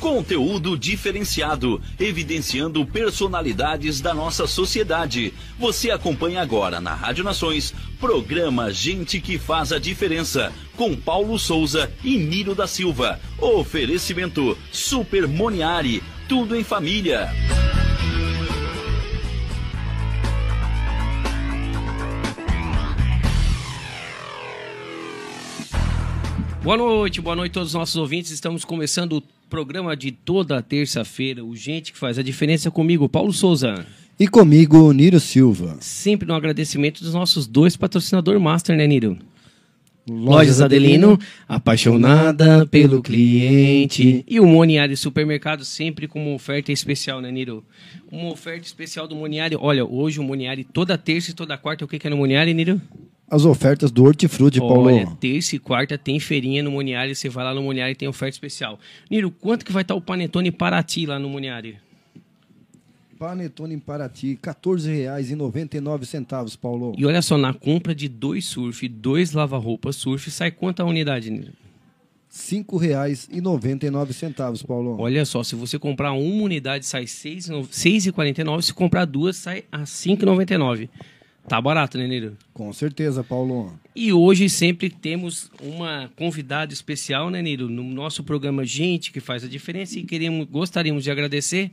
Conteúdo diferenciado, evidenciando personalidades da nossa sociedade. Você acompanha agora na Rádio Nações, programa Gente que faz a diferença, com Paulo Souza e Niro da Silva. Oferecimento Super Moniari, tudo em família. Boa noite, boa noite a todos os nossos ouvintes. Estamos começando o programa de toda terça-feira, o Gente que faz a diferença comigo, Paulo Souza. E comigo, Niro Silva. Sempre no agradecimento dos nossos dois patrocinadores master, né, Niro? Lojas Adelino, apaixonada pelo cliente. E o Moniari Supermercado, sempre com uma oferta especial, né, Niro? Uma oferta especial do Moniari. Olha, hoje o Moniari, toda terça e toda quarta, o que, que é no Moniari, Niro? As ofertas do Hortifruti, Paulo. Olha, terça e quarta tem feirinha no Moniari. Você vai lá no Moniari e tem oferta especial. Niro, quanto que vai estar o Panetone Paraty lá no Moniari? Panetone em Paraty, R$ 14,99, Paulo. E olha só, na compra de dois surf, dois lava-roupas surf, sai quanto a unidade, Niro? R$ 5,99, Paulo. Olha só, se você comprar uma unidade, sai R$ 6,49. Se comprar duas, sai a R$ 5,99. Tá barato, né? Com certeza, Paulo. E hoje sempre temos uma convidada especial, né? No nosso programa Gente que faz a diferença e queremos, gostaríamos de agradecer,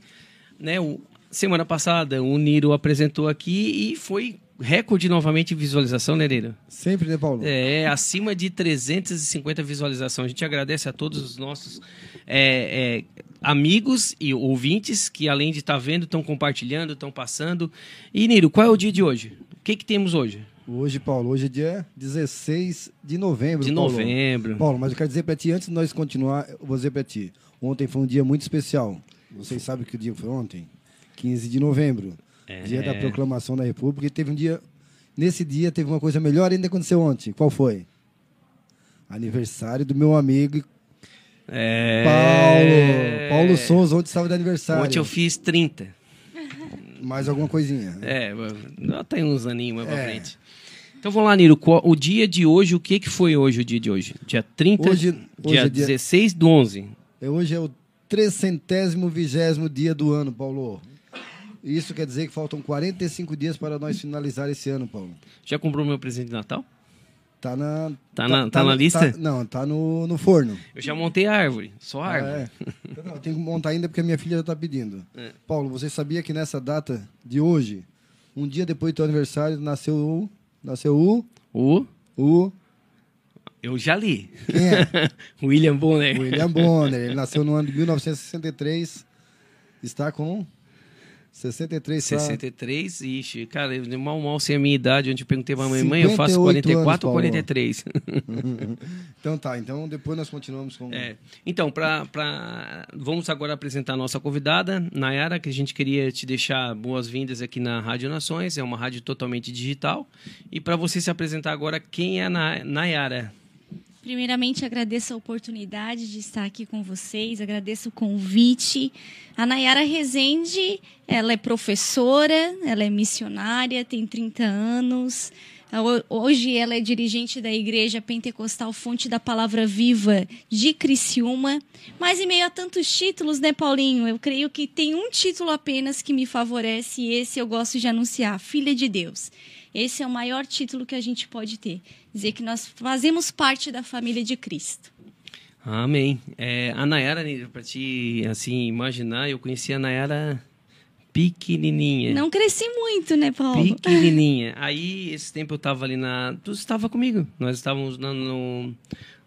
né? O, semana passada o Niro apresentou aqui e foi recorde novamente de visualização, né? Sempre, né, Paulo? É, acima de 350 visualizações. A gente agradece a todos os nossos é, é, amigos e ouvintes que, além de estar tá vendo, estão compartilhando, estão passando. E, Niro, qual é o dia de hoje? O que, que temos hoje? Hoje, Paulo, hoje é dia 16 de novembro. De Paulo. novembro. Paulo, mas eu quero dizer para ti, antes de nós continuar, eu vou dizer para ti. Ontem foi um dia muito especial. Vocês sabem que o dia foi ontem? 15 de novembro. É. Dia da proclamação da República. E teve um dia. Nesse dia teve uma coisa melhor ainda que aconteceu ontem. Qual foi? Aniversário do meu amigo É... Paulo, Paulo Souza, ontem estava de aniversário. Ontem eu fiz 30. Mais alguma coisinha. É, não, tem uns aninhos mais pra É. frente. Então vamos lá, Niro. O dia de hoje, o que, que foi hoje, o dia de hoje? Dia 30, Hoje- hoje dia é dia- 16 do 11. É, Hoje é o trecentésimo vigésimo dia do ano, Paulo. Isso quer dizer que faltam 45 dias para nós finalizar esse ano, Paulo. Já comprou meu presente de Natal? Tá na. Tá na- tá na lista? tá- não, tá no, no forno. Eu já montei a árvore, só a árvore. Ah, é. Não, tem que montar ainda porque a minha filha já tá pedindo. É. Paulo, você sabia que nessa data de hoje, um dia depois do teu aniversário, nasceu o. Nasceu o. O, O. eu já li. Quem é? William Bonner. William Bonner. Ele nasceu no ano de 1963. Está com 63 tá? 63, ixi, cara, eu mal mal sei a minha idade, onde eu perguntei pra minha mãe, eu faço 58 44 ou anos, Paulo. 43. Então tá, então depois nós continuamos com. É. Então, pra, pra... vamos agora apresentar a nossa convidada, Nayara, que a gente queria te deixar boas-vindas aqui na Rádio Nações, é uma rádio totalmente digital. E para você se apresentar agora, quem é a Na- Nayara? Primeiramente, agradeço a oportunidade de estar aqui com vocês, agradeço o convite. A Nayara Rezende, ela é professora, ela é missionária, tem 30 anos. Ho- Hoje ela é dirigente da Igreja Pentecostal Fonte da Palavra Viva de Criciúma. Mas em meio a tantos títulos, né, Paulinho? Eu creio que tem um título apenas que me favorece e esse eu gosto de anunciar: Filha de Deus. Esse é o maior título que a gente pode ter. Dizer que nós fazemos parte da família de Cristo. Amém. É, a Nayara, para te assim, imaginar, eu conheci a Nayara pequenininha. Não cresci muito, né, Paulo? pequenininha. Aí, esse tempo eu tava ali na. Tu estava comigo. Nós estávamos na- no,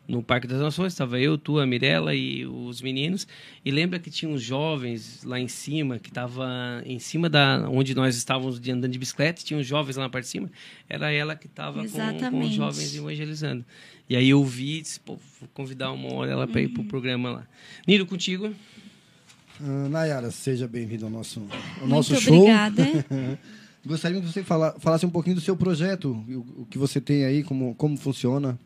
no Parque das Nações. Estava eu, tu, a Mirella e os meninos. E lembra que tinha uns jovens lá em cima, que tava em cima da onde nós estávamos de- andando de bicicleta. Tinha uns jovens lá na parte de cima. Era ela que estava com, com os jovens evangelizando. E aí eu vi e disse, pô, vou convidar uma hora ela para ir pro programa lá. Niro, contigo. Ah, Nayara, seja bem-vindo ao nosso, ao Muito nosso show. obrigada. Gostaria que você fala- falasse um pouquinho do seu projeto, o, o que você tem aí, como, como funciona.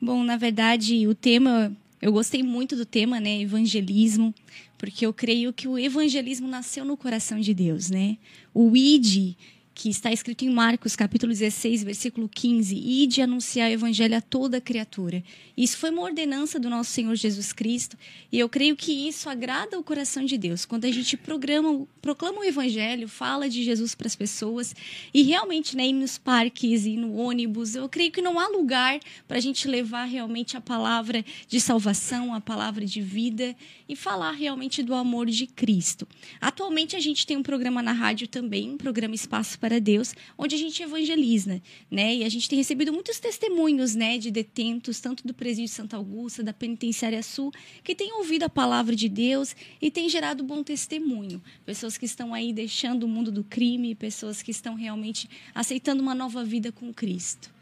Bom, na verdade, o tema, eu gostei muito do tema, né, evangelismo, porque eu creio que o evangelismo nasceu no coração de Deus, né? O id, que está escrito em Marcos, capítulo 16, versículo 15, ide anunciar o evangelho a toda criatura. Isso foi uma ordenança do nosso Senhor Jesus Cristo, e eu creio que isso agrada o coração de Deus. Quando a gente programa, proclama o evangelho, fala de Jesus para as pessoas, e realmente, né, ir nos parques e no ônibus, eu creio que não há lugar para a gente levar realmente a palavra de salvação, a palavra de vida e falar realmente do amor de Cristo. Atualmente a gente tem um programa na rádio também, um programa Espaço para Deus, onde a gente evangeliza, né? E a gente tem recebido muitos testemunhos, né, de detentos, tanto do presídio de Santa Augusta, da Penitenciária Sul, que têm ouvido a palavra de Deus e têm gerado bom testemunho. Pessoas que estão aí deixando o mundo do crime, pessoas que estão realmente aceitando uma nova vida com Cristo.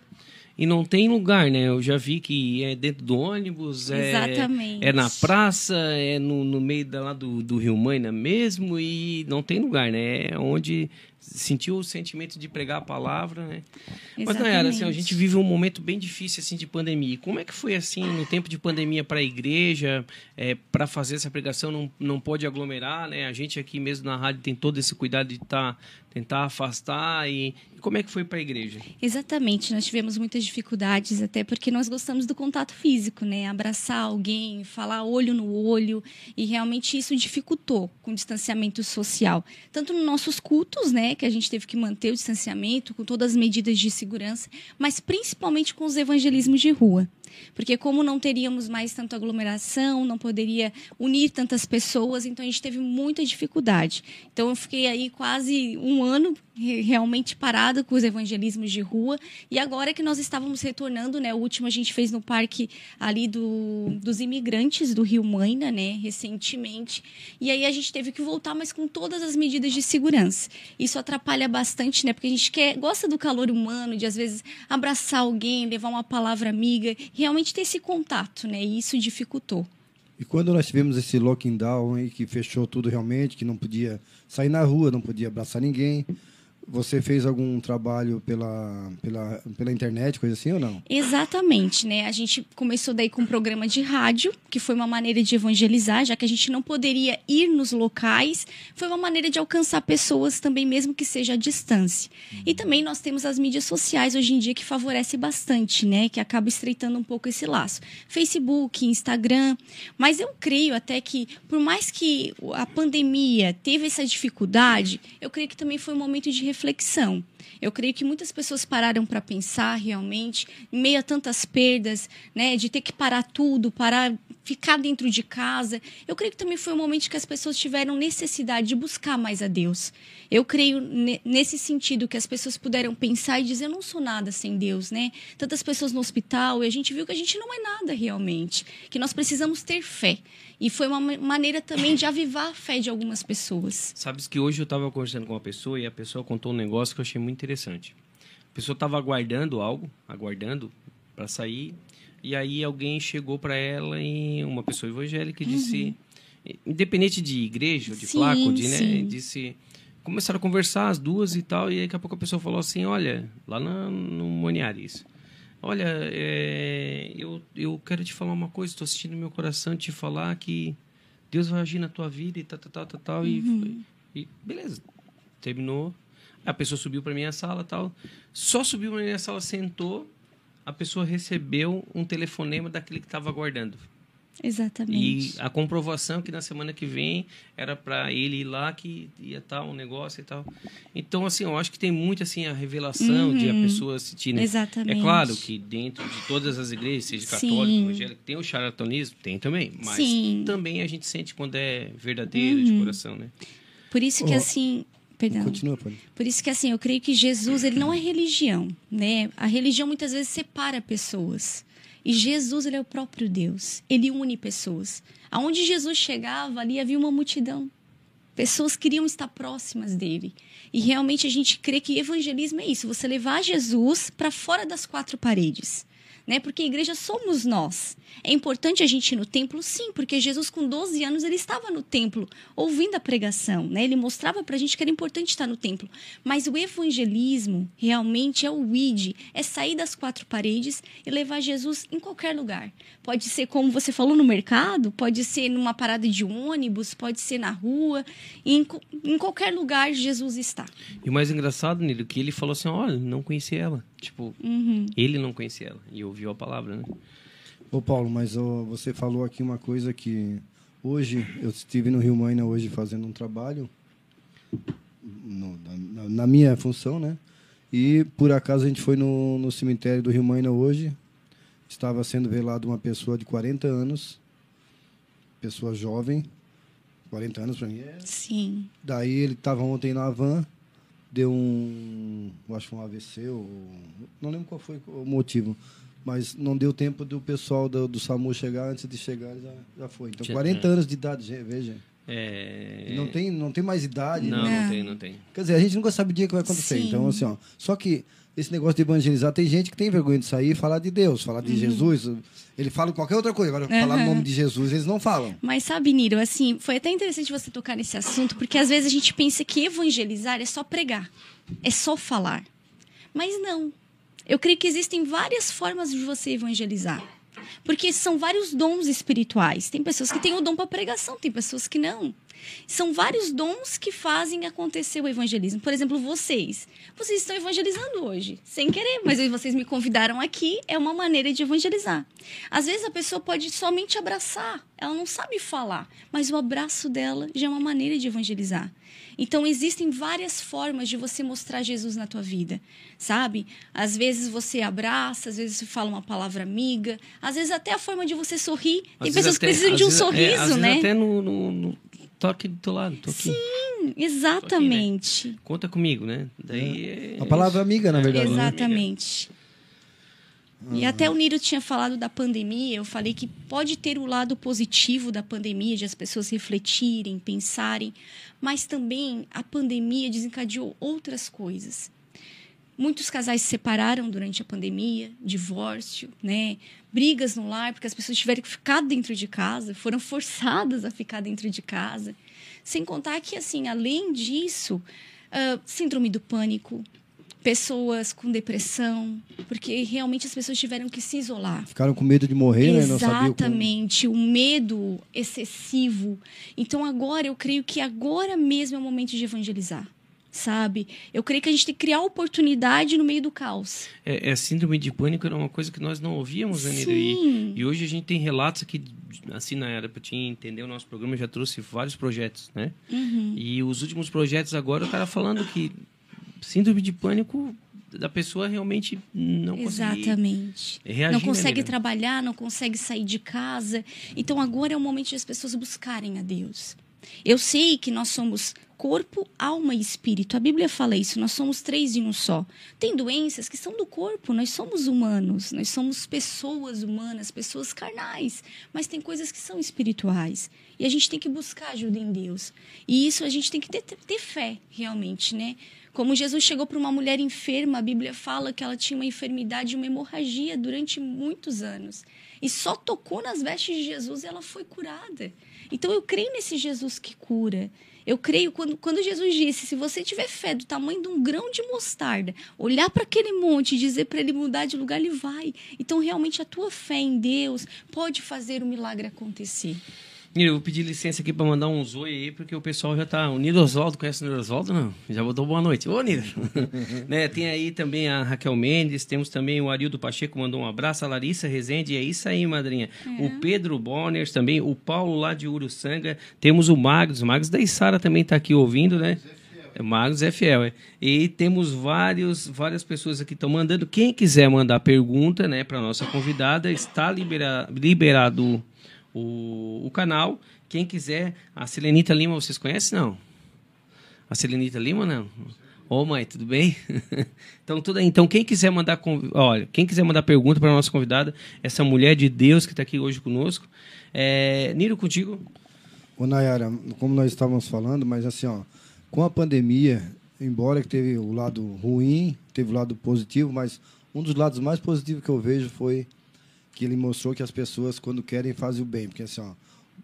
E não tem lugar, né? Eu já vi que é dentro do ônibus, é, Exatamente. é na praça, é no, no meio da, lá do, do Rio Maina mesmo, e não tem lugar, né? É onde sentiu o sentimento de pregar a palavra, né? Mas, Nayara, assim, a Exatamente. gente vive um momento bem difícil, assim, de pandemia. Como é que foi, assim, no tempo de pandemia para a igreja, é, para fazer essa pregação, não, não pode aglomerar, né? A gente aqui mesmo na rádio tem todo esse cuidado de tá, tentar afastar. E, e como é que foi para a igreja? Exatamente, nós tivemos muitas dificuldades, até porque nós gostamos do contato físico, né? Abraçar alguém, falar olho no olho, e realmente isso dificultou com o distanciamento social. Tanto nos nossos cultos, né? Que a gente teve que manter o distanciamento, com todas as medidas de segurança, mas principalmente com os evangelismos de rua. Porque como não teríamos mais tanta aglomeração, não poderia unir tantas pessoas, então a gente teve muita dificuldade. Então eu fiquei aí quase um ano re- realmente parada com os evangelismos de rua. E agora que nós estávamos retornando, né? O último a gente fez no parque ali do, dos imigrantes do Rio Maina, né? Recentemente. E aí a gente teve que voltar, mas com todas as medidas de segurança. Isso atrapalha bastante, né? Porque a gente quer, gosta do calor humano, de às vezes abraçar alguém, levar uma palavra amiga, realmente ter esse contato, né? E isso dificultou. E quando nós tivemos esse lockdown que fechou tudo realmente, que não podia sair na rua, não podia abraçar ninguém, Você fez algum trabalho pela, pela, pela internet, coisa assim ou não? Exatamente, né? A gente começou daí com um programa de rádio, que foi uma maneira de evangelizar, já que a gente não poderia ir nos locais, foi uma maneira de alcançar pessoas também, mesmo que seja à distância. E também nós temos as mídias sociais hoje em dia que favorece bastante, né? Que acaba estreitando um pouco esse laço. Facebook, Instagram. Mas eu creio até que, por mais que a pandemia teve essa dificuldade, eu creio que também foi um momento de reflexão. Eu creio que muitas pessoas pararam para pensar realmente, em meio a tantas perdas, né, de ter que parar tudo, parar, ficar dentro de casa. Eu creio que também foi um momento que as pessoas tiveram necessidade de buscar mais a Deus. Eu creio nesse sentido que as pessoas puderam pensar e dizer: eu não sou nada sem Deus, né? Tantas pessoas no hospital e a gente viu que a gente não é nada realmente, que nós precisamos ter fé. E foi uma maneira também de avivar a fé de algumas pessoas. Sabes que hoje eu estava conversando com uma pessoa e a pessoa contou um negócio que eu achei muito interessante. A pessoa estava aguardando algo, aguardando para sair, e aí alguém chegou para ela e uma pessoa evangélica e disse, uhum. independente de igreja, de sim, placa, de, né, disse, começaram a conversar as duas e tal, e daqui a pouco a pessoa falou assim, olha, lá na, no Moniares, olha, é, eu, eu quero te falar uma coisa, estou assistindo meu coração te falar que Deus vai agir na tua vida e tal, tal, tal, tal, tal uhum. e, e beleza, terminou, a pessoa subiu para minha sala tal. Só subiu para minha sala, sentou. A pessoa recebeu um telefonema daquele que estava aguardando. Exatamente. E a comprovação que na semana que vem era para ele ir lá que ia estar um negócio e tal. Então, assim, eu acho que tem muito assim a revelação uhum. de a uhum. pessoa assistir. Né? Exatamente. É claro que dentro de todas as igrejas, seja católica, evangélica, tem o charlatanismo, tem também. Mas Sim. também a gente sente quando é verdadeiro, uhum. de coração, né? Por isso que, oh. assim, Perdão. Continua, pode. Por isso que assim, eu creio que Jesus, ele não é religião, né? A religião muitas vezes separa pessoas. E Jesus, ele é o próprio Deus. Ele une pessoas. Aonde Jesus chegava, ali havia uma multidão. Pessoas queriam estar próximas dele. E realmente a gente crê que evangelismo é isso, você levar Jesus para fora das quatro paredes né? Porque a igreja somos nós. É importante a gente ir no templo, sim, porque Jesus com 12 anos ele estava no templo, ouvindo a pregação, né? Ele mostrava para a gente que era importante estar no templo. Mas o evangelismo realmente é o id, é sair das quatro paredes e levar Jesus em qualquer lugar. Pode ser como você falou no mercado, pode ser numa parada de ônibus, pode ser na rua, em, em qualquer lugar Jesus está. E o mais engraçado, Nilo, que ele falou assim, olha, não conhecia ela. Tipo, uhum. ele não conhecia ela e ouviu a palavra, né? Ô Paulo, mas ó, você falou aqui uma coisa que hoje eu estive no Rio Maina hoje fazendo um trabalho no, na, na, minha função, né? E por acaso a gente foi no, no cemitério do Rio Maina hoje. Estava sendo velado uma pessoa de 40 anos, pessoa jovem, 40 anos para mim é. Sim. Daí ele estava ontem na van deu um, acho que um AVC, ou, não lembro qual foi o motivo, mas não deu tempo do pessoal do, do SAMU chegar, antes de chegar já, já foi. Então, 40 anos de idade, veja. É... Não, tem, não tem mais idade. Não, né? não tem, não tem. Quer dizer, a gente nunca sabe o dia que vai acontecer. Sim. Então, assim, ó, só que esse negócio de evangelizar, tem gente que tem vergonha de sair e falar de Deus, falar de uhum. Jesus. Ele fala qualquer outra coisa. Agora, uhum. falar o nome de Jesus, eles não falam. Mas sabe, Niro, assim, foi até interessante você tocar nesse assunto, porque às vezes a gente pensa que evangelizar é só pregar, é só falar. Mas não. Eu creio que existem várias formas de você evangelizar. Porque são vários dons espirituais. Tem pessoas que têm o dom para pregação, tem pessoas que não. São vários dons que fazem acontecer o evangelismo. Por exemplo, vocês. Vocês estão evangelizando hoje, sem querer, mas vocês me convidaram aqui, é uma maneira de evangelizar. Às vezes a pessoa pode somente abraçar, ela não sabe falar, mas o abraço dela já é uma maneira de evangelizar. Então existem várias formas de você mostrar Jesus na tua vida, sabe? Às vezes você abraça, às vezes você fala uma palavra amiga, às vezes até a forma de você sorrir. Tem pessoas até, que precisam de um vezes, sorriso, é, né? até no, no, no toque do teu lado, tô aqui. Sim, exatamente. Aqui, né? Conta comigo, né? Daí é. é... A palavra amiga, na verdade. Né? Exatamente. E até o Niro tinha falado da pandemia, eu falei que pode ter o lado positivo da pandemia, de as pessoas refletirem, pensarem, mas também a pandemia desencadeou outras coisas. Muitos casais se separaram durante a pandemia, divórcio, né? brigas no lar, porque as pessoas tiveram que ficar dentro de casa, foram forçadas a ficar dentro de casa. Sem contar que, assim, além disso, ah, síndrome do pânico, pessoas com depressão, porque realmente as pessoas tiveram que se isolar. Ficaram com medo de morrer, né? Não sabiam como... Exatamente, o medo excessivo. Então agora eu creio que agora mesmo é o momento de evangelizar. Sabe? Eu creio que a gente tem que criar oportunidade no meio do caos. É, é síndrome de pânico era uma coisa que nós não ouvíamos, né, Nira? E, e hoje a gente tem relatos aqui, assim, na era, para te entender o nosso programa, já trouxe vários projetos, né? Uhum. E os últimos projetos agora, o cara falando que síndrome de pânico da pessoa realmente não consegue Exatamente. reagir, não né, consegue Nira? trabalhar, não consegue sair de casa. Então agora é o momento de as pessoas buscarem a Deus. Eu sei que nós somos corpo, alma e espírito. A Bíblia fala isso, nós somos três em um só. Tem doenças que são do corpo, nós somos humanos, nós somos pessoas humanas, pessoas carnais, mas tem coisas que são espirituais. E a gente tem que buscar ajuda em Deus. E isso a gente tem que ter, ter fé, realmente, né? Como Jesus chegou para uma mulher enferma, a Bíblia fala que ela tinha uma enfermidade, uma hemorragia durante muitos anos. E só tocou nas vestes de Jesus e ela foi curada. Então eu creio nesse Jesus que cura. Eu creio quando, quando Jesus disse: se você tiver fé do tamanho de um grão de mostarda, olhar para aquele monte e dizer para ele mudar de lugar, ele vai. Então realmente a tua fé em Deus pode fazer o milagre acontecer. Eu vou pedir licença aqui para mandar um oi aí, porque o pessoal já tá. O Niro Oswaldo, conhece o Niro Oswaldo? Não? Já botou boa noite. Ô, Niro! né, tem aí também a Raquel Mendes, temos também o Arildo Pacheco, mandou um abraço, a Larissa Rezende, é isso aí, madrinha. O Pedro Bonners também, o Paulo lá de Uruçanga, temos o Magos, o Magos da Isara também tá aqui ouvindo, né? É, Magos é fiel, é. E temos vários, várias pessoas aqui que estão mandando. Quem quiser mandar pergunta, né, para nossa convidada, está libera, liberado o, o canal. Quem quiser, a Selenita Lima, vocês conhecem, não? A Selenita Lima, não? Ô, mãe, tudo bem? então, tudo. Então, quem quiser mandar, olha, quem quiser mandar pergunta para nossa convidada, essa mulher de Deus que está aqui hoje conosco, é, Niro, contigo. Ô, Nayara, como nós estávamos falando, mas assim, ó, com a pandemia, embora que teve o lado ruim, teve o lado positivo, mas um dos lados mais positivos que eu vejo foi que ele mostrou que as pessoas, quando querem, fazem o bem. Porque assim, ó,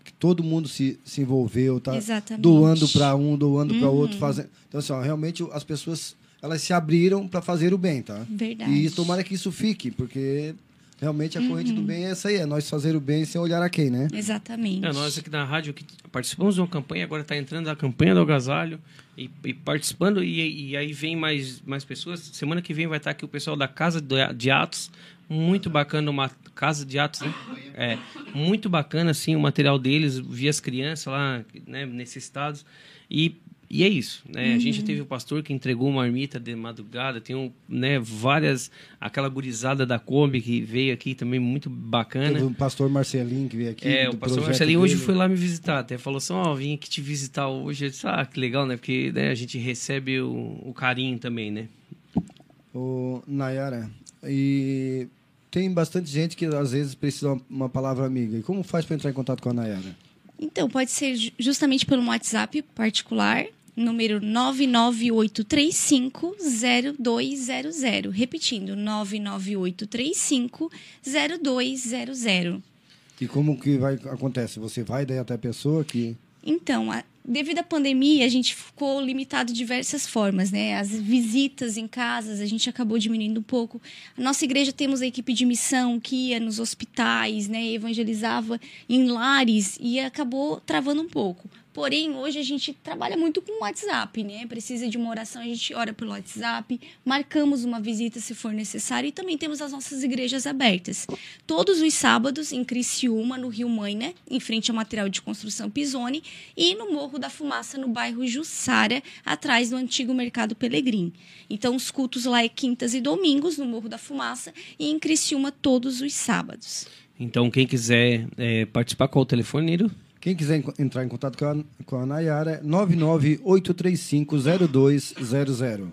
que todo mundo se, se envolveu, tá Exatamente. doando para um, doando para outro, fazendo. Então, assim, ó, realmente as pessoas elas se abriram para fazer o bem, tá? Verdade. E tomara que isso fique, porque realmente a corrente do bem é essa aí, é nós fazer o bem sem olhar a quem, né? Exatamente. É, nós aqui na rádio que participamos de uma campanha, agora está entrando a campanha do agasalho e, e participando, e, e aí vem mais, mais pessoas. Semana que vem vai estar aqui o pessoal da Casa de Atos, muito bacana, uma Casa de Atos, né? É, muito bacana, assim, o material deles, vi as crianças lá, né, necessitados, e, e é isso, né? A gente já teve o pastor que entregou uma marmita de madrugada, tem um, né, várias, aquela gurizada da Kombi que veio aqui também, muito bacana. Teve o pastor Marcelinho que veio aqui. É, do o pastor Marcelinho hoje dele. foi lá me visitar, até falou assim, ó, vim aqui te visitar hoje. Eu disse, ah, que legal, né? Porque né, a gente recebe o, o carinho também, né? Ô, Nayara, e tem bastante gente que às vezes precisa uma, uma palavra amiga. E como faz para entrar em contato com a Nayara? Então, pode ser ju- justamente pelo WhatsApp particular, número 998350200. Repetindo, 998350200. E como que vai acontece? Você vai daí até a pessoa que Então, a- devido à pandemia, a gente ficou limitado de diversas formas, né? As visitas em casas, a gente acabou diminuindo um pouco. A nossa igreja temos a equipe de missão que ia nos hospitais, né? Evangelizava em lares e acabou travando um pouco. Porém, hoje a gente trabalha muito com WhatsApp, né? Precisa de uma oração, a gente ora pelo WhatsApp, marcamos uma visita se for necessário e também temos as nossas igrejas abertas. Todos os sábados em Criciúma, no Rio Mãe, né? Em frente ao material de construção Pisone e no Morro da Fumaça, no bairro Jussara, atrás do antigo Mercado Pelegrim. Então, os cultos lá é quintas e domingos no Morro da Fumaça e em Criciúma todos os sábados. Então, quem quiser é, participar, qual o telefone, Niro? Quem quiser entrar em contato com a, com a Nayara, é 998350200.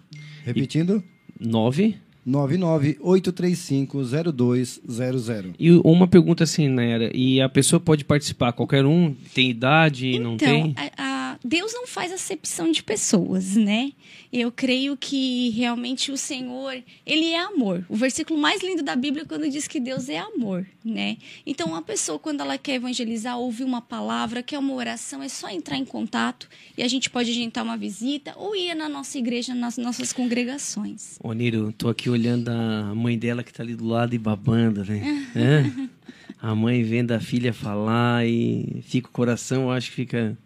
Repetindo, 9. 998350200. E uma pergunta assim, Nayara, e a pessoa pode participar, qualquer um? Tem idade, não então, tem? a- a- Deus não faz acepção de pessoas, né? Eu creio que realmente o Senhor, ele é amor. O versículo mais lindo da Bíblia é quando diz que Deus é amor, né? Então, uma pessoa quando ela quer evangelizar, ouvir uma palavra, quer uma oração, é só entrar em contato e a gente pode agendar uma visita ou ir na nossa igreja, nas nossas congregações. Ô, Niro, tô aqui olhando a mãe dela que tá ali do lado e babando, né? É? A mãe vendo a filha falar e fica o coração, eu acho que fica.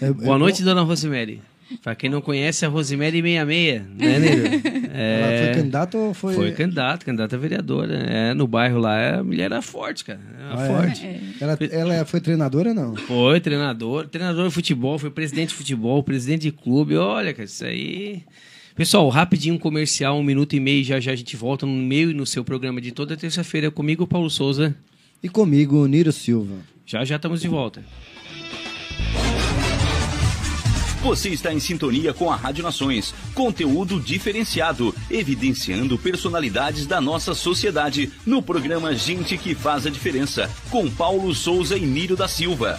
É- é Boa noite, bom- dona Rosemary. Pra quem não conhece, a Rosemary 66, né, Niro? Ela foi candidata ou foi. Foi candidata, candidata a vereadora. É, no bairro lá, a mulher era forte, cara. Era Ah, é? forte. Ela, ela foi treinadora não? Foi treinador, treinador de futebol, foi presidente de futebol, presidente de clube. Olha, cara, isso aí. Pessoal, rapidinho um comercial, um minuto e meio, já já a gente volta no meio e no seu programa de toda terça-feira comigo, Paulo Souza. E comigo, Niro Silva. Já já estamos de volta. Você está em sintonia com a Rádio Nações. Conteúdo diferenciado, evidenciando personalidades da nossa sociedade no programa Gente que Faz a Diferença, com Paulo Souza e Nírio da Silva.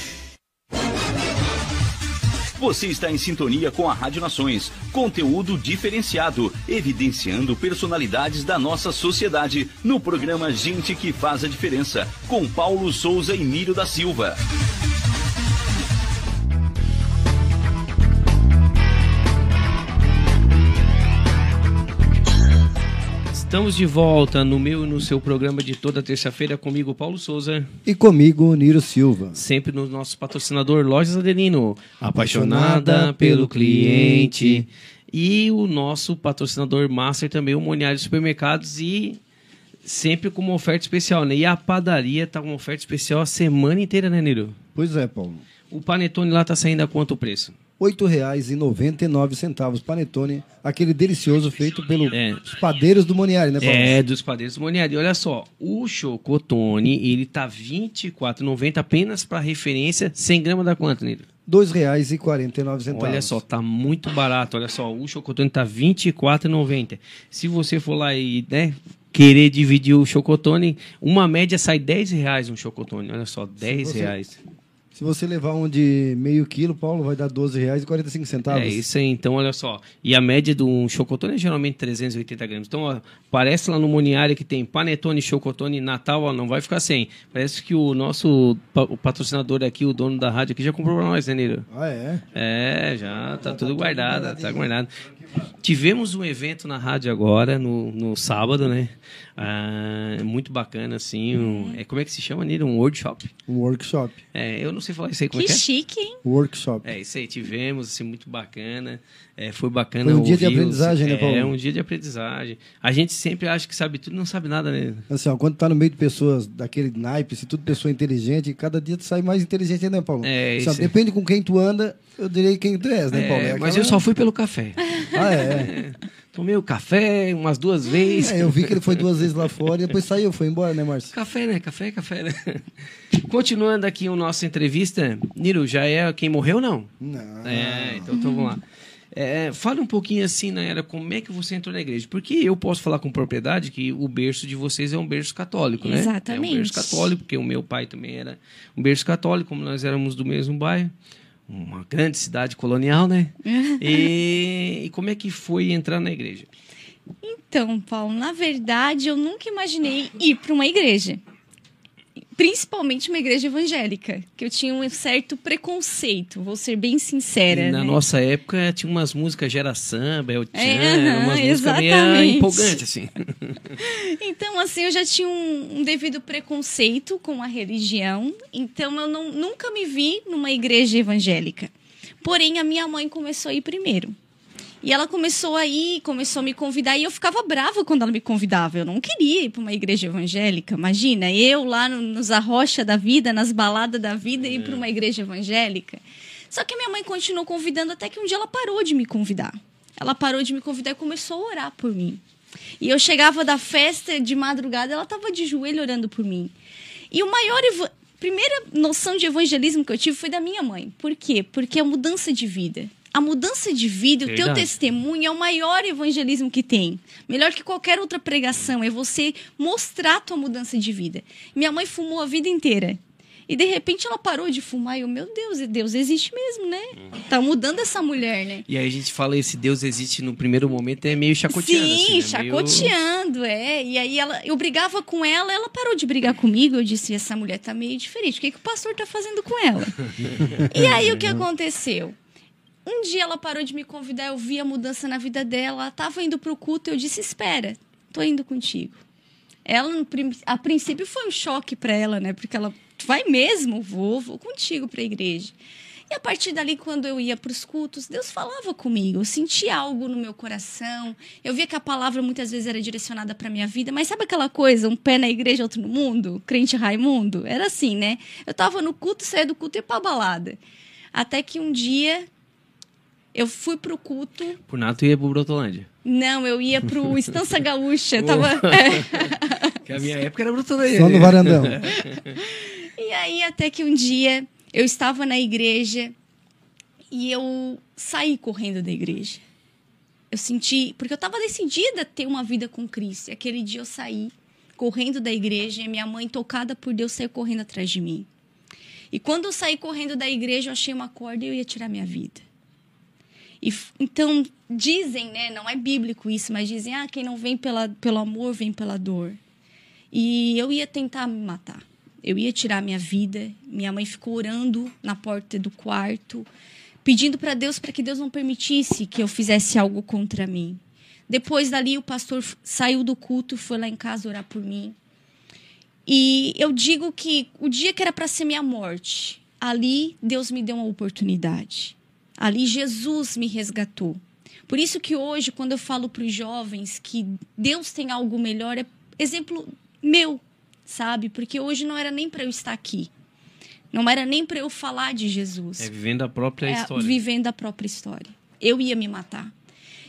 Você está em sintonia com a Rádio Nações. Conteúdo diferenciado, evidenciando personalidades da nossa sociedade no programa Gente que Faz a Diferença, com Paulo Souza e Nírio da Silva. Estamos de volta no meu e no seu programa de toda terça-feira comigo, Paulo Souza. E comigo, Niro Silva. Sempre no nosso patrocinador Lojas Adelino, apaixonada pelo cliente. E o nosso patrocinador master também, o Moniário Supermercados e sempre com uma oferta especial, né? E a padaria tá com uma oferta especial a semana inteira, né, Niro? Pois é, Paulo. O panetone lá tá saindo a quanto o preço? R$ 8,99 panetone, aquele delicioso feito pelos É. padeiros do Moniari, né, Paulo? É, dos padeiros Moniari. Olha só, o chocotone, ele tá R$ 24,90 apenas para referência, 100 gramas da quanto, Niro? R$ 2,49. Olha só, tá muito barato. Olha só, o chocotone tá R$ 24,90. Se você for lá e, né, querer dividir o chocotone, uma média sai 10 reais um chocotone. Olha só, R$ 10 você- reais. Se você levar um de meio quilo, Paulo, vai dar R$ 12,45. É isso aí, então olha só. E a média de um chocotone é geralmente 380 gramas. Então, ó, parece lá no Moniária que tem panetone, chocotone, Natal, ó, não vai ficar sem. Parece que o nosso pa- o patrocinador aqui, o dono da rádio aqui, já comprou pra nós, né, Niro? Ah, é? É, já tá tudo guardado, tá guardado. Tivemos um evento na rádio agora, no, no sábado, né? Ah, muito bacana, assim. Um, é, como é que se chama, Nira? Um workshop. Um workshop. É, eu não sei falar isso aí, como Que é que é? chique, hein? Workshop. É, isso aí, tivemos, assim, muito bacana. É, foi bacana Foi um dia de aprendizagem, né, Paulo? É, um dia de aprendizagem. A gente sempre acha que sabe tudo, não sabe nada, né? Assim, ó, quando tá no meio de pessoas daquele naipe, se tudo pessoa inteligente, cada dia tu sai mais inteligente, né, Paulo? É, Assim, isso. depende com quem tu anda, eu direi quem tu és, né, É, Paulo? É Mas aquela- eu só fui pelo café. Ah, é. Tomei o café umas duas vezes. É, eu vi que ele foi duas vezes lá fora e depois saiu, foi embora, né, Márcio? Café, né? Café, café, né? Continuando aqui a nossa entrevista, Niro, já é quem morreu, não? Não. É, então, então vamos lá. É, fale um pouquinho assim, na era, como é que você entrou na igreja? Porque eu posso falar com propriedade que o berço de vocês é um berço católico, né? Exatamente. É um berço católico, porque o meu pai também era um berço católico, como nós éramos do mesmo bairro. Uma grande cidade colonial, né? e, e como é que foi entrar na igreja? Então, Paulo, na verdade, eu nunca imaginei ir para uma igreja. Principalmente uma igreja evangélica, que eu tinha um certo preconceito, vou ser bem sincera. E na né? nossa época tinha umas músicas Gera Samba, El Chan, É, aham, umas músicas meio empolgantes, assim. Então, assim, eu já tinha um, um devido preconceito com a religião, então eu não, nunca me vi numa igreja evangélica. Porém, a minha mãe começou a ir primeiro. E ela começou a ir, começou a me convidar, e eu ficava brava quando ela me convidava. Eu não queria ir para uma igreja evangélica. Imagina, eu lá no- nos arrocha da vida, nas baladas da vida, ir para uma igreja evangélica. Só que a minha mãe continuou convidando até que um dia ela parou de me convidar. Ela parou de me convidar e começou a orar por mim. E eu chegava da festa de madrugada, ela estava de joelho orando por mim. E o maior primeira noção de evangelismo que eu tive foi da minha mãe. Por quê? Porque é a mudança de vida. A mudança de vida, o teu Verdade. testemunho é o maior evangelismo que tem. Melhor que qualquer outra pregação é você mostrar a tua mudança de vida. Minha mãe fumou a vida inteira. E de repente ela parou de fumar e eu, meu Deus, Deus existe mesmo, né? Tá mudando essa mulher, né? E aí a gente fala, esse Deus existe no primeiro momento, é meio chacoteando. Sim, assim, né? Meio- chacoteando, é. E aí ela, eu brigava com ela, ela parou de brigar comigo. Eu disse: essa mulher tá meio diferente. O que, que o pastor tá fazendo com ela? e aí o que aconteceu? Um dia ela parou de me convidar, eu vi a mudança na vida dela. Ela tava indo pro culto, eu disse: espera, tô indo contigo. Ela, a princípio, foi um choque para ela, né? Porque ela vai mesmo, vou, vou contigo para a igreja. E a partir dali, quando eu ia para os cultos, Deus falava comigo. Eu sentia algo no meu coração. Eu via que a palavra muitas vezes era direcionada para minha vida. Mas sabe aquela coisa, um pé na igreja, outro no mundo? Crente Raimundo? Era assim, né? Eu tava no culto, saía do culto e ia pra balada. Até que um dia eu fui pro culto. Por nada tu ia pro Brotolândia. Não, eu ia pro Estância Gaúcha. Tava. Que a minha época era Brotolândia. Só no varandão. E aí, até que um dia eu estava na igreja e eu saí correndo da igreja. Eu senti, porque eu estava decidida a ter uma vida com Cristo. E aquele dia eu saí correndo da igreja e minha mãe, tocada por Deus, saiu correndo atrás de mim. E quando eu saí correndo da igreja, eu achei uma corda e eu ia tirar minha vida. E, então, dizem, né? Não é bíblico isso, mas dizem, ah, quem não vem pela, pelo amor, vem pela dor. E eu ia tentar me matar. Eu ia tirar minha vida. Minha mãe ficou orando na porta do quarto, pedindo para Deus para que Deus não permitisse que eu fizesse algo contra mim. Depois dali, o pastor saiu do culto, foi lá em casa orar por mim. E eu digo que o dia que era para ser minha morte, ali Deus me deu uma oportunidade. Ali Jesus me resgatou. Por isso que hoje, quando eu falo para os jovens que Deus tem algo melhor, é exemplo meu, sabe? Porque hoje não era nem para eu estar aqui. Não era nem para eu falar de Jesus É vivendo a própria é, história. vivendo a própria história. Eu ia me matar.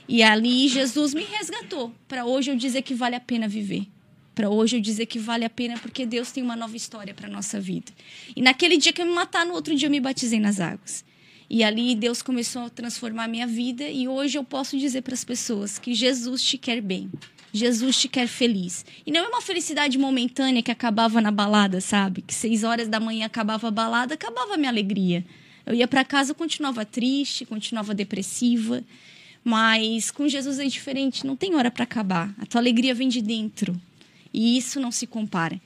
E ali Jesus me resgatou para hoje eu dizer que vale a pena viver. Para hoje eu dizer que vale a pena porque Deus tem uma nova história para nossa vida. E naquele dia que eu me matar, no outro dia eu me batizei nas águas. E ali Deus começou a transformar a minha vida e hoje eu posso dizer para as pessoas que Jesus te quer bem. Jesus te quer feliz. E não é uma felicidade momentânea que acabava na balada, sabe? Que seis horas da manhã acabava a balada, acabava a minha alegria. Eu ia para casa, continuava triste, continuava depressiva. Mas com Jesus é diferente, não tem hora para acabar. A tua alegria vem de dentro. E isso não se compara.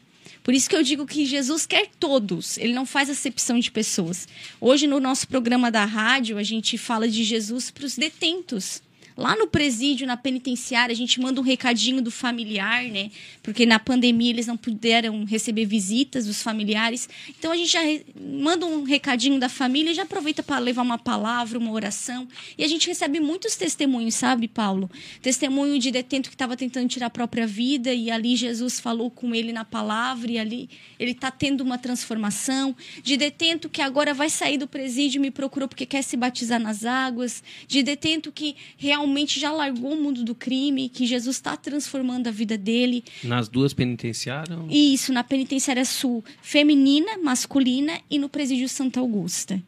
Por isso que eu digo que Jesus quer todos, ele não faz acepção de pessoas. Hoje, no nosso programa da rádio, a gente fala de Jesus para os detentos. Lá no presídio, na penitenciária, a gente manda um recadinho do familiar, né? Porque na pandemia eles não puderam receber visitas dos familiares. Então a gente já manda um recadinho da família já aproveita para levar uma palavra, uma oração. E a gente recebe muitos testemunhos, sabe, Paulo? Testemunho de detento que estava tentando tirar a própria vida e ali Jesus falou com ele na palavra e ali ele está tendo uma transformação. De detento que agora vai sair do presídio e me procurou porque quer se batizar nas águas. De detento que realmente já largou o mundo do crime, que Jesus está transformando a vida dele. Nas duas penitenciárias? E isso na penitenciária sul feminina, masculina e no presídio Santa Augusta.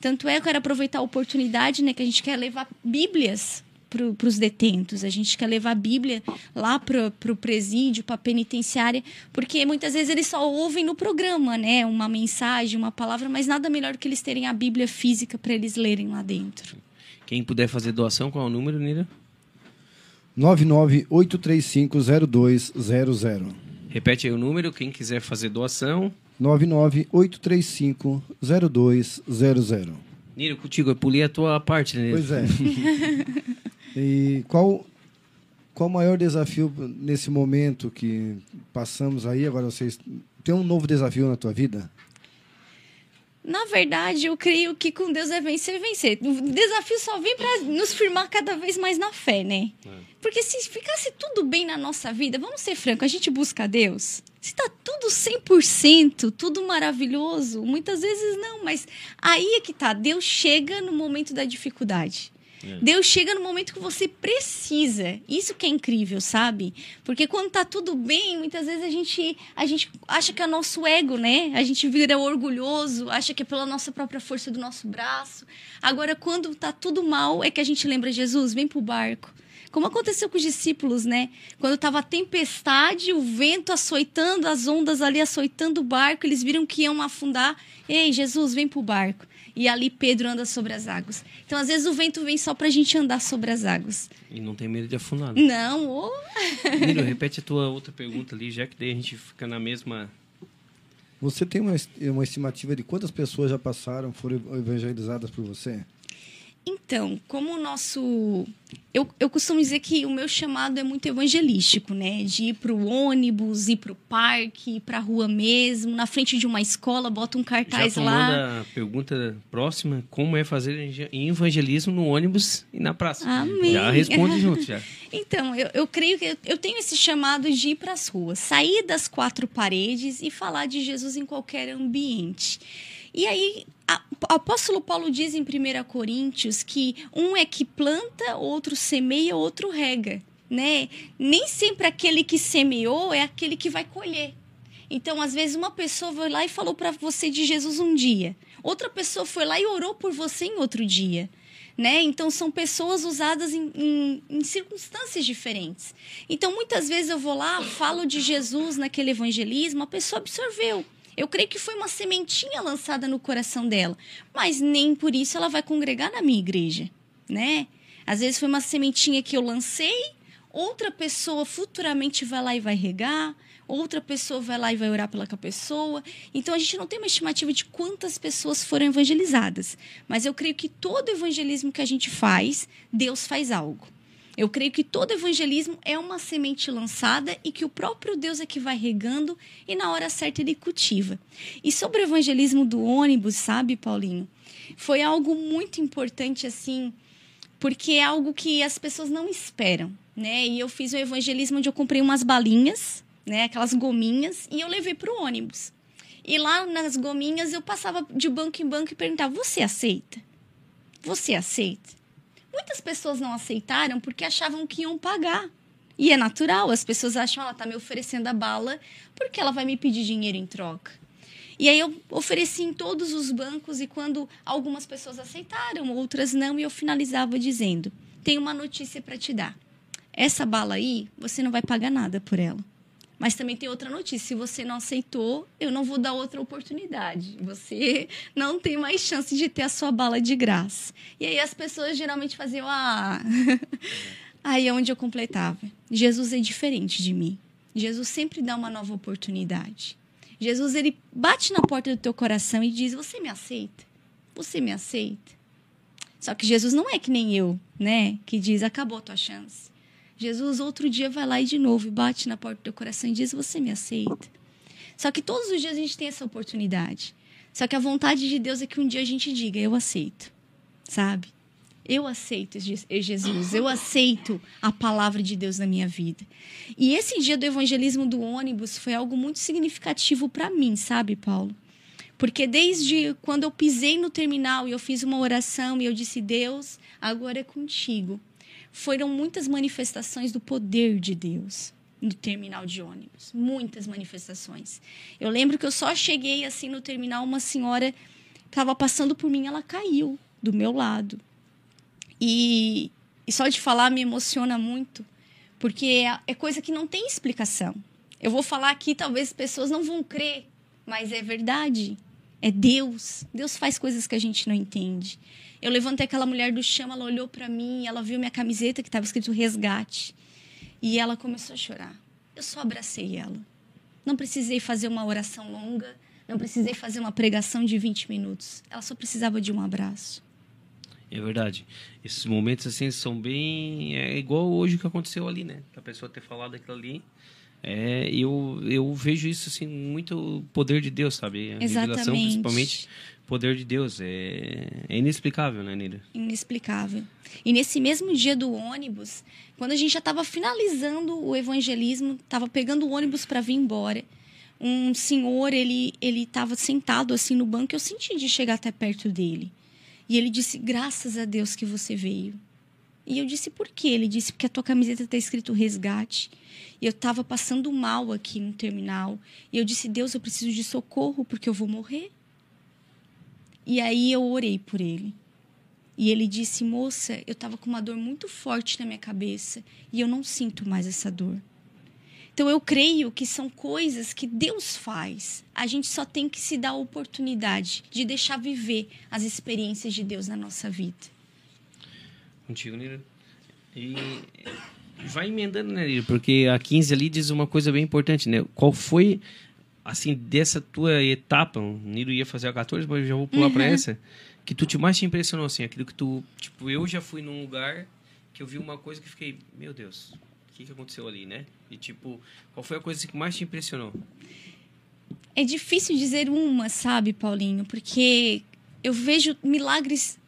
Tanto é que eu quero aproveitar a oportunidade, né, que a gente quer levar Bíblias para os detentos. A gente quer levar a Bíblia lá para o presídio, para a penitenciária, porque muitas vezes eles só ouvem no programa, né, uma mensagem, uma palavra, mas nada melhor que eles terem a Bíblia física para eles lerem lá dentro. Quem puder fazer doação, qual é o número, Nira? 998350200. Repete aí o número, quem quiser fazer doação. 998350200. Niro, contigo, eu pulei a tua parte, né? Pois é. e qual qual o maior desafio nesse momento que passamos aí? Agora vocês tem um novo desafio na tua vida? Na verdade, eu creio que com Deus é vencer, vencer. O desafio só vem para nos firmar cada vez mais na fé, né? Porque se ficasse tudo bem na nossa vida, vamos ser francos, a gente busca Deus. Se tá tudo 100%, tudo maravilhoso, muitas vezes não, mas aí é que tá, Deus chega no momento da dificuldade. Deus chega no momento que você precisa. Isso que é incrível, sabe? Porque quando tá tudo bem, muitas vezes a gente, a gente acha que é nosso ego, né? A gente vira orgulhoso, acha que é pela nossa própria força do nosso braço. Agora, quando tá tudo mal, é que a gente lembra Jesus, vem pro barco. Como aconteceu com os discípulos, né? Quando estava a tempestade, o vento açoitando, as ondas ali açoitando o barco, eles viram que iam afundar. Ei, Jesus, vem pro barco. E ali Pedro anda sobre as águas. Então, às vezes, o vento vem só pra gente andar sobre as águas. E não tem medo de afundar. Né? Não, ô. Niro, repete a tua outra pergunta ali, já que daí a gente fica na mesma. Você tem uma, uma estimativa de quantas pessoas já passaram, foram evangelizadas por você? Então, como o nosso. Eu, eu costumo dizer que o meu chamado é muito evangelístico, né? De ir pro ônibus, ir pro parque, ir pra rua mesmo, na frente de uma escola, bota um Já cartaz tomando lá. a pergunta próxima, como é fazer evangelismo no ônibus e na praça? Amém. Já responde junto, já. Então, eu, eu creio que eu, eu tenho esse chamado de ir para as ruas, sair das quatro paredes e falar de Jesus em qualquer ambiente. E aí, a- o apóstolo Paulo diz em 1 Coríntios que um é que planta, outro semeia, outro rega. Né? Nem sempre aquele que semeou é aquele que vai colher. Então, às vezes, uma pessoa foi lá e falou para você de Jesus um dia. Outra pessoa foi lá e orou por você em outro dia. Né? Então, são pessoas usadas em, em- em circunstâncias diferentes. Então, muitas vezes eu vou lá, falo de Jesus naquele evangelismo, a pessoa absorveu. Eu creio que foi uma sementinha lançada no coração dela, mas nem por isso ela vai congregar na minha igreja, né? Às vezes foi uma sementinha que eu lancei, outra pessoa futuramente vai lá e vai regar, outra pessoa vai lá e vai orar pela pessoa. Então a gente não tem uma estimativa de quantas pessoas foram evangelizadas, mas eu creio que todo evangelismo que a gente faz, Deus faz algo. Eu creio que todo evangelismo é uma semente lançada e que o próprio Deus é que vai regando e na hora certa ele cultiva. E sobre o evangelismo do ônibus, sabe, Paulinho? Foi algo muito importante assim, porque é algo que as pessoas não esperam, né? E eu fiz um evangelismo onde eu comprei umas balinhas, né, aquelas gominhas, e eu levei para o ônibus. E lá nas gominhas eu passava de banco em banco e perguntava: "Você aceita? Você aceita?" Muitas pessoas não aceitaram porque achavam que iam pagar. E é natural, as pessoas acham, ela tá me oferecendo a bala porque ela vai me pedir dinheiro em troca. E aí eu ofereci em todos os bancos e quando algumas pessoas aceitaram, outras não, e eu finalizava dizendo: "Tenho uma notícia para te dar. Essa bala aí, você não vai pagar nada por ela. Mas também tem outra notícia. Se você não aceitou, eu não vou dar outra oportunidade. Você não tem mais chance de ter a sua bala de graça. E aí as pessoas geralmente faziam, ah. aí é onde eu completava. Jesus é diferente de mim. Jesus sempre dá uma nova oportunidade. Jesus, ele bate na porta do teu coração e diz: Você me aceita? Você me aceita? Só que Jesus não é que nem eu, né? Que diz, acabou a tua chance. Jesus outro dia vai lá e de novo bate na porta do teu coração e diz, você me aceita. Só que todos os dias a gente tem essa oportunidade. Só que a vontade de Deus é que um dia a gente diga, eu aceito. Sabe? Eu aceito Jesus, eu aceito a palavra de Deus na minha vida. E esse dia do evangelismo do ônibus foi algo muito significativo para mim, sabe, Paulo? Porque desde quando eu pisei no terminal e eu fiz uma oração e eu disse: Deus, agora é contigo. Foram muitas manifestações do poder de Deus no terminal de ônibus. Muitas manifestações. Eu lembro que eu só cheguei assim no terminal, uma senhora estava passando por mim, ela caiu do meu lado. E, e só de falar me emociona muito, porque é, é coisa que não tem explicação. Eu vou falar aqui, talvez as pessoas não vão crer, mas é verdade. É Deus. Deus faz coisas que a gente não entende. Eu levantei aquela mulher do chão, ela olhou para mim, ela viu minha camiseta que estava escrito resgate. E ela começou a chorar. Eu só abracei ela. Não precisei fazer uma oração longa, não precisei fazer uma pregação de 20 minutos. Ela só precisava de um abraço. É verdade. Esses momentos assim são bem. É igual hoje que aconteceu ali, né? A pessoa ter falado aquilo ali é, eu, eu vejo isso assim, muito poder de Deus, sabe? A Exatamente. revelação, principalmente, poder de Deus. É, é inexplicável, né, Nira? Inexplicável. E nesse mesmo dia do ônibus, quando a gente já estava finalizando o evangelismo, estava pegando o ônibus para vir embora, um senhor, ele ele estava sentado assim no banco, eu senti de chegar até perto dele. E ele disse: "Graças a Deus que você veio". E eu disse: "Por quê?". Ele disse: "Porque a tua camiseta está escrito resgate". E eu estava passando mal aqui no terminal. E eu disse: Deus, eu preciso de socorro porque eu vou morrer. E aí eu orei por ele. E ele disse: Moça, eu estava com uma dor muito forte na minha cabeça e eu não sinto mais essa dor. Então eu creio que são coisas que Deus faz. A gente só tem que se dar a oportunidade de deixar viver as experiências de Deus na nossa vida. Contigo, Nira. E vai emendando, né, Niro? Porque a 15 ali diz uma coisa bem importante, né? Qual foi, assim, dessa tua etapa, o Niro ia fazer a 14, mas eu já vou pular uhum. para essa, que tu te mais te impressionou, assim, aquilo que tu, tipo, eu já fui num lugar que eu vi uma coisa que fiquei, meu Deus, o que, que aconteceu ali, né? E, tipo, qual foi a coisa que mais te impressionou? É difícil dizer uma, sabe, Paulinho? Porque eu vejo milagres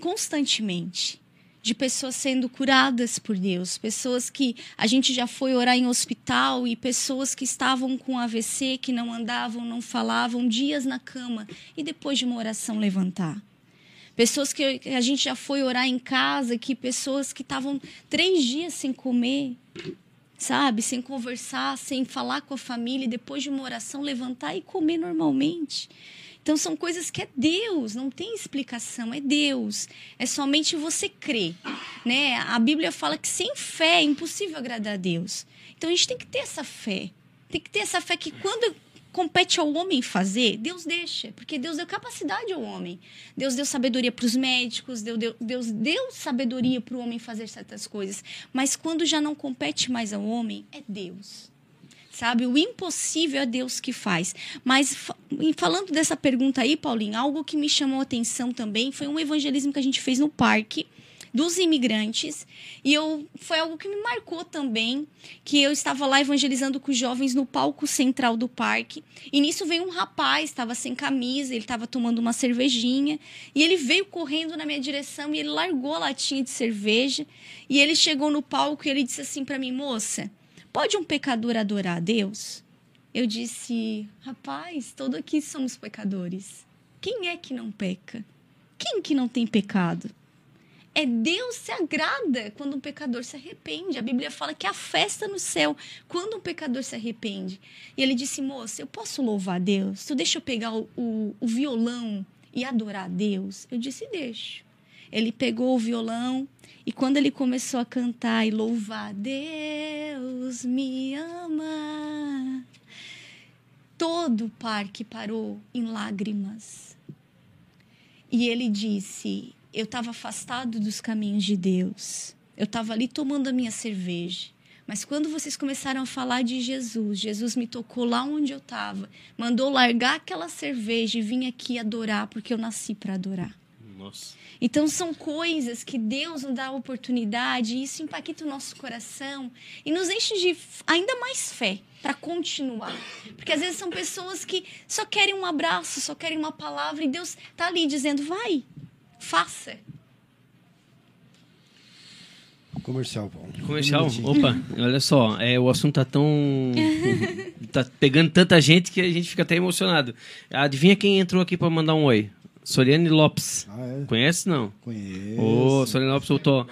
constantemente de pessoas sendo curadas por Deus, pessoas que a gente já foi orar em hospital e pessoas que estavam com AVC, que não andavam, não falavam, dias na cama e depois de uma oração levantar. Pessoas que a gente já foi orar em casa, que pessoas que estavam três dias sem comer, sabe, sem conversar, sem falar com a família, e depois de uma oração levantar e comer normalmente. Então são coisas que é Deus, não tem explicação, é Deus. É somente você crer, né? A Bíblia fala que sem fé é impossível agradar a Deus. Então a gente tem que ter essa fé. Tem que ter essa fé que quando compete ao homem fazer, Deus deixa, porque Deus deu capacidade ao homem. Deus deu sabedoria para os médicos, Deus deu, Deus deu sabedoria para o homem fazer certas coisas. Mas quando já não compete mais ao homem, é Deus sabe? O impossível é Deus que faz. Mas falando dessa pergunta aí, Paulinho, algo que me chamou a atenção também foi um evangelismo que a gente fez no parque dos imigrantes e eu foi algo que me marcou também que eu estava lá evangelizando com os jovens no palco central do parque e nisso veio um rapaz estava sem camisa ele estava tomando uma cervejinha e ele veio correndo na minha direção e ele largou a latinha de cerveja e ele chegou no palco e ele disse assim para mim moça Pode um pecador adorar a Deus? Eu disse, rapaz, todos aqui somos pecadores. Quem é que não peca? Quem que não tem pecado? É Deus se agrada quando um pecador se arrepende. A Bíblia fala que há festa no céu quando um pecador se arrepende. E ele disse, moça, eu posso louvar a Deus? Tu deixa eu pegar o, o, o violão e adorar a Deus? Eu disse, deixo. Ele pegou o violão e quando ele começou a cantar e louvar, Deus me ama, todo o parque parou em lágrimas. E ele disse: Eu estava afastado dos caminhos de Deus. Eu estava ali tomando a minha cerveja. Mas quando vocês começaram a falar de Jesus, Jesus me tocou lá onde eu estava, mandou largar aquela cerveja e vim aqui adorar, porque eu nasci para adorar. Nossa. Então são coisas que Deus nos dá a oportunidade e isso impacta o nosso coração e nos enche de ainda mais fé para continuar. Porque às vezes são pessoas que só querem um abraço, só querem uma palavra e Deus tá ali dizendo: "Vai, faça". Comercial, Paulo. Comercial? Um. Opa, olha só, é, o assunto tá tão. tá pegando tanta gente que a gente fica até emocionado. Adivinha quem entrou aqui para mandar um oi? Soriane Lopes. Ah, é? Conhece não? Conheço. Ô, Soriane Lopes soltou.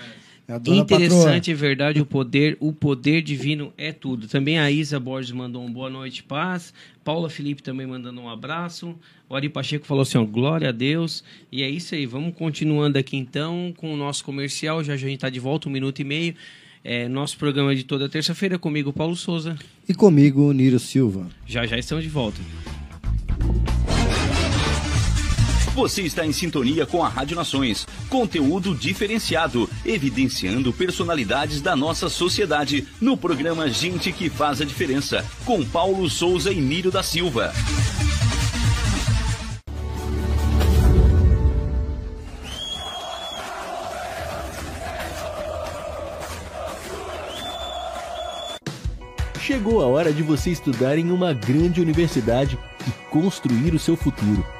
É Interessante, é verdade, o poder, o poder divino é tudo. Também a Isa Borges mandou um boa noite, paz. Paula Felipe também mandando um abraço. O Ari Pacheco falou assim, ó, glória a Deus. E é isso aí, vamos continuando aqui então com o nosso comercial. Já já a gente está de volta, um minuto e meio. É, nosso programa de toda terça-feira, comigo, Paulo Souza. E comigo, Niro Silva. Já já estamos de volta. Você está em sintonia com a Rádio Nações. Conteúdo diferenciado, evidenciando personalidades da nossa sociedade no programa Gente que Faz a Diferença, com Paulo Souza e Nírio da Silva. Chegou a hora de você estudar em uma grande universidade e construir o seu futuro.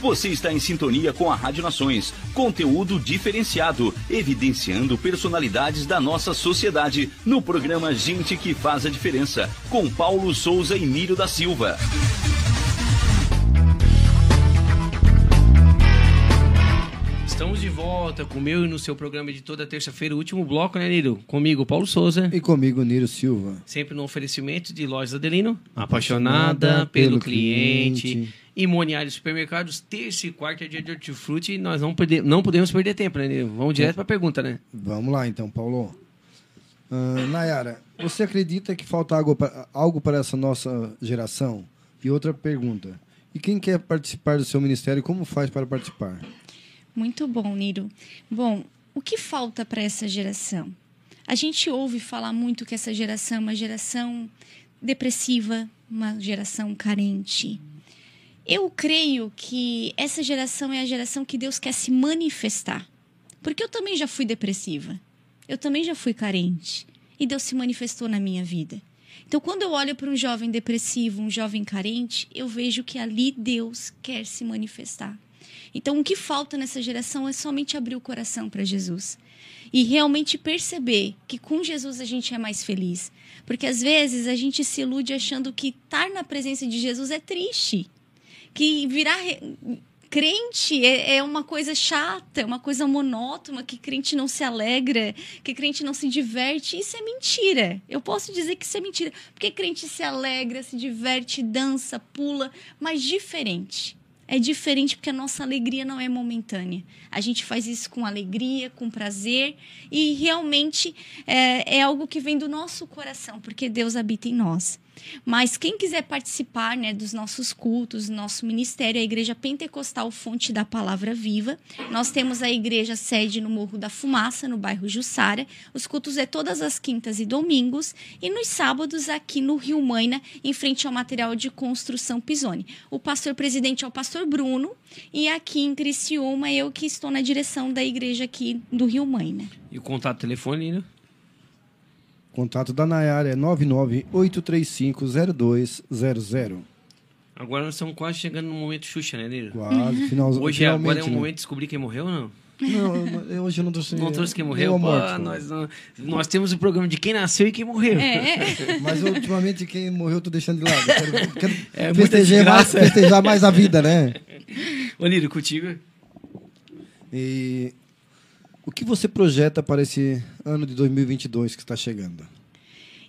Você está em sintonia com a Rádio Nações. Conteúdo diferenciado, evidenciando personalidades da nossa sociedade no programa Gente que Faz a Diferença, com Paulo Souza e Nírio da Silva. Estamos de volta com o meu e no seu programa de toda terça-feira, o último bloco, né, Niro? Comigo, Paulo Souza. E comigo, Niro Silva. Sempre no oferecimento de Lojas Adelino, apaixonada pelo cliente. E Moniário Supermercados, terça e quarta é dia de hortifruti e nós não, pode, não podemos perder tempo, né? Vamos direto para a pergunta, né? Vamos lá então, Paulo. Ah, Nayara, você acredita que falta algo para, algo para essa nossa geração? E outra pergunta. E quem quer participar do seu ministério, como faz para participar? Muito bom, Niro. Bom, o que falta para essa geração? A gente ouve falar muito que essa geração é uma geração depressiva, uma geração carente. Eu creio que essa geração é a geração que Deus quer se manifestar. Porque eu também já fui depressiva. Eu também já fui carente. E Deus se manifestou na minha vida. Então, quando eu olho para um jovem depressivo, um jovem carente, eu vejo que ali Deus quer se manifestar. Então, o que falta nessa geração é somente abrir o coração para Jesus e realmente perceber que com Jesus a gente é mais feliz. Porque às vezes a gente se ilude achando que estar na presença de Jesus é triste, que virar re- crente é, é uma coisa chata, é uma coisa monótona, que crente não se alegra, que crente não se diverte. Isso é mentira. Eu posso dizer que isso é mentira. Porque crente se alegra, se diverte, dança, pula, mas diferente. É diferente porque a nossa alegria não é momentânea. A gente faz isso com alegria, com prazer e realmente é, é algo que vem do nosso coração, porque Deus habita em nós. Mas quem quiser participar né, dos nossos cultos, nosso ministério, a Igreja Pentecostal Fonte da Palavra Viva. Nós temos a igreja sede no Morro da Fumaça, no bairro Jussara. Os cultos é todas as quintas e domingos. E nos sábados, aqui no Rio Maina, em frente ao material de construção Pisone. O pastor presidente é o pastor Bruno. E aqui em Criciúma, eu que estou na direção da igreja aqui do Rio Maina. E o contato telefone, né? Contato da Nayara é 998350200. Agora nós estamos quase chegando no momento Xuxa, né, Niro? Quase, final, Hoje finalmente, agora é o né? momento de descobrir quem morreu ou não? Não, eu- hoje eu não trouxe. Não trouxe quem morreu? Pô, morte, pô. nós, não- nós temos o programa de quem nasceu e quem morreu. É. Mas ultimamente quem morreu eu tô deixando de lado. Quero, quero É festejar, mais, festejar mais a vida, né? Ô, Niro, contigo? E o que você projeta para esse ano de 2022 que está chegando?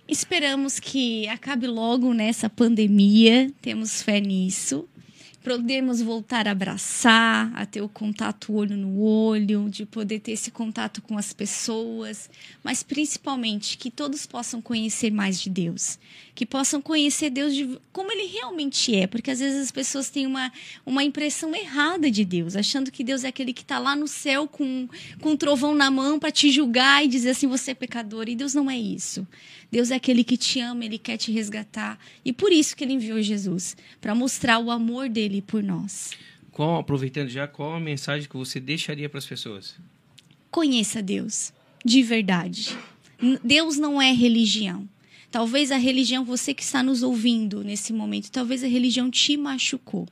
Esperamos que acabe logo nessa pandemia, temos fé nisso. Podemos voltar a abraçar, a ter o contato olho no olho, de poder ter esse contato com as pessoas, mas principalmente que todos possam conhecer mais de Deus, que possam conhecer Deus de como ele realmente é, porque às vezes as pessoas têm uma, uma impressão errada de Deus, achando que Deus é aquele que está lá no céu com, com um trovão na mão para te julgar e dizer assim: você é pecador, e Deus não é isso. Deus é aquele que te ama, ele quer te resgatar. E por isso que ele enviou Jesus para mostrar o amor dele por nós. Qual, aproveitando já, qual a mensagem que você deixaria para as pessoas? Conheça Deus de verdade. Deus não é religião. Talvez a religião, você que está nos ouvindo nesse momento, talvez a religião te machucou.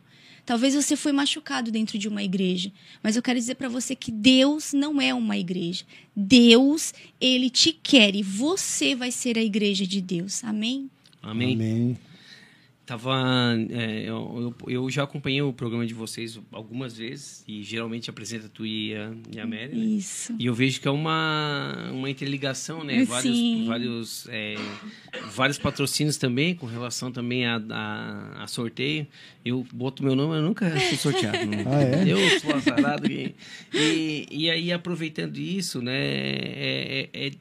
Talvez você foi machucado dentro de uma igreja, mas eu quero dizer para você que Deus não é uma igreja. Deus, ele te quer e você vai ser a igreja de Deus. Amém? Amém? Amém. Tava, é, eu, eu, já acompanhei o programa de vocês algumas vezes e geralmente apresenta tu e a, e a Mary, né? Isso. E eu vejo que é uma, uma interligação, né? Vários, Sim. vários, é, vários patrocínios também, com relação também a, a, a sorteio. Eu boto meu nome, eu nunca fui sorteado. né? Ah, é? Eu sou azarado. E, e, e aí, aproveitando isso, né? É, é- é-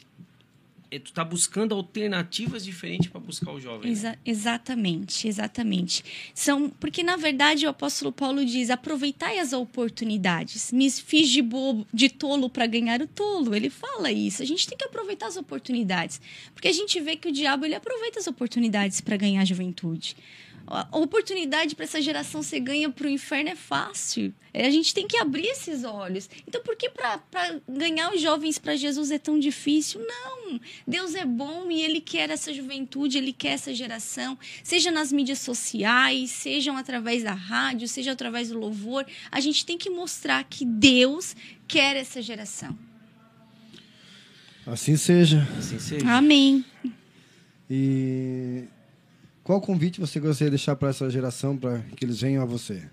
tu tá buscando alternativas diferentes para buscar o jovem. né? Exa- exatamente, exatamente. São porque na verdade o apóstolo Paulo diz: aproveitai as oportunidades. Me fiz de bobo, de tolo para ganhar o tolo. Ele fala isso. A gente tem que aproveitar as oportunidades, porque a gente vê que o diabo ele aproveita as oportunidades para ganhar a juventude. A oportunidade para essa geração ser ganha para o inferno é fácil. É, A gente tem que abrir esses olhos. Então, por que para ganhar os jovens para Jesus é tão difícil? Não. Deus é bom e Ele quer essa juventude, Ele quer essa geração, seja nas mídias sociais, sejam através da rádio, seja através do louvor. A gente tem que mostrar que Deus quer essa geração. Assim seja. Assim seja. Amém. E qual convite você gostaria de deixar para essa geração para que eles venham a você?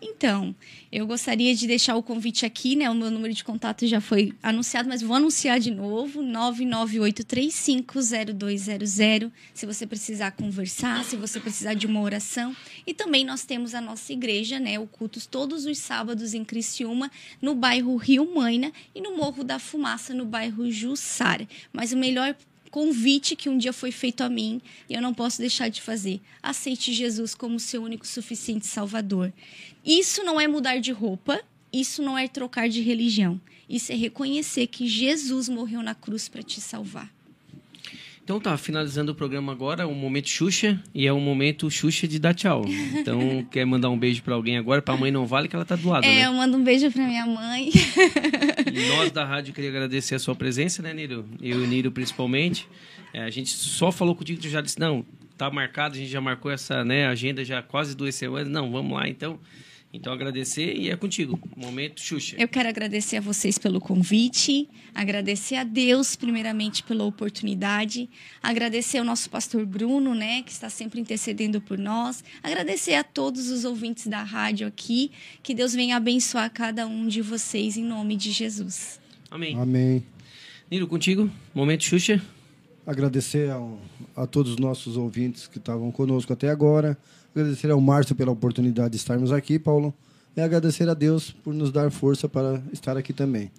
Então, eu gostaria de deixar o convite aqui, né? O meu número de contato já foi anunciado, mas vou anunciar de novo: 998350200. Se você precisar conversar, se você precisar de uma oração. E também nós temos a nossa igreja, né? O cultos todos os sábados em Criciúma, no bairro Rio Maina e no Morro da Fumaça, no bairro Jussara. Mas o melhor convite que um dia foi feito a mim e eu não posso deixar de fazer. Aceite Jesus como seu único suficiente Salvador. Isso não é mudar de roupa, isso não é trocar de religião. Isso é reconhecer que Jesus morreu na cruz para te salvar. Então tá, finalizando o programa agora, o momento Xuxa, e é o momento Xuxa de dar tchau. Então, quer mandar um beijo pra alguém agora? Pra mãe não vale que ela tá do lado, É, né? eu mando um beijo para minha mãe. E nós da rádio queria agradecer a sua presença, né, Niro? Eu e o Niro principalmente. É, a gente só falou contigo, tu já disse, não, tá marcado, a gente já marcou essa né, agenda já quase duas semanas. Não, vamos lá então. Então agradecer e é contigo. Momento Xuxa. Eu quero agradecer a vocês pelo convite, agradecer a Deus primeiramente pela oportunidade, agradecer ao nosso pastor Bruno, né, que está sempre intercedendo por nós, agradecer a todos os ouvintes da rádio aqui, que Deus venha abençoar cada um de vocês em nome de Jesus. Amém. Amém. Niro, contigo. Momento Xuxa. Agradecer ao, a todos os nossos ouvintes que estavam conosco até agora. Agradecer ao Márcio pela oportunidade de estarmos aqui, Paulo. E agradecer a Deus por nos dar força para estar aqui também.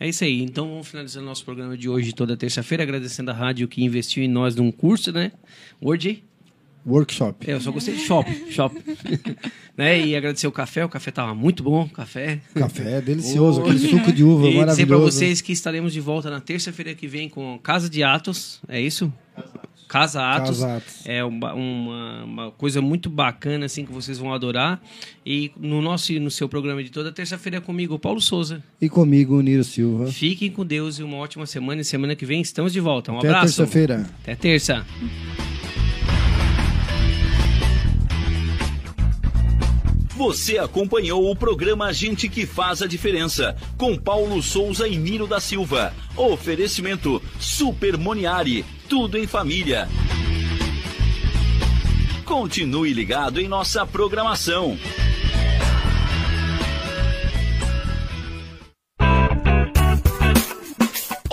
É isso aí. Então vamos finalizar o nosso programa de hoje, toda terça-feira, agradecendo a rádio que investiu em nós num curso, né? Word Workshop. É, eu só gostei de shop, shop. né? E agradecer o café, o café tava muito bom, café. Café é delicioso, Oh. aquele suco de uva E dizer para maravilhoso. vocês que estaremos de volta na terça-feira que vem com Casa de Atos, é isso? Casa Atos. Casa Atos. É uma, uma, uma coisa muito bacana, assim, que vocês vão adorar. E no nosso e no seu programa de toda terça-feira é comigo, Paulo Souza. E comigo, Niro Silva. Fiquem com Deus e uma ótima semana. E semana que vem estamos de volta. Um Até abraço. terça-feira. Até terça. Você acompanhou o programa Gente que Faz a Diferença, com Paulo Souza e Niro da Silva. Oferecimento Super Moniari, tudo em família. Continue ligado em nossa programação.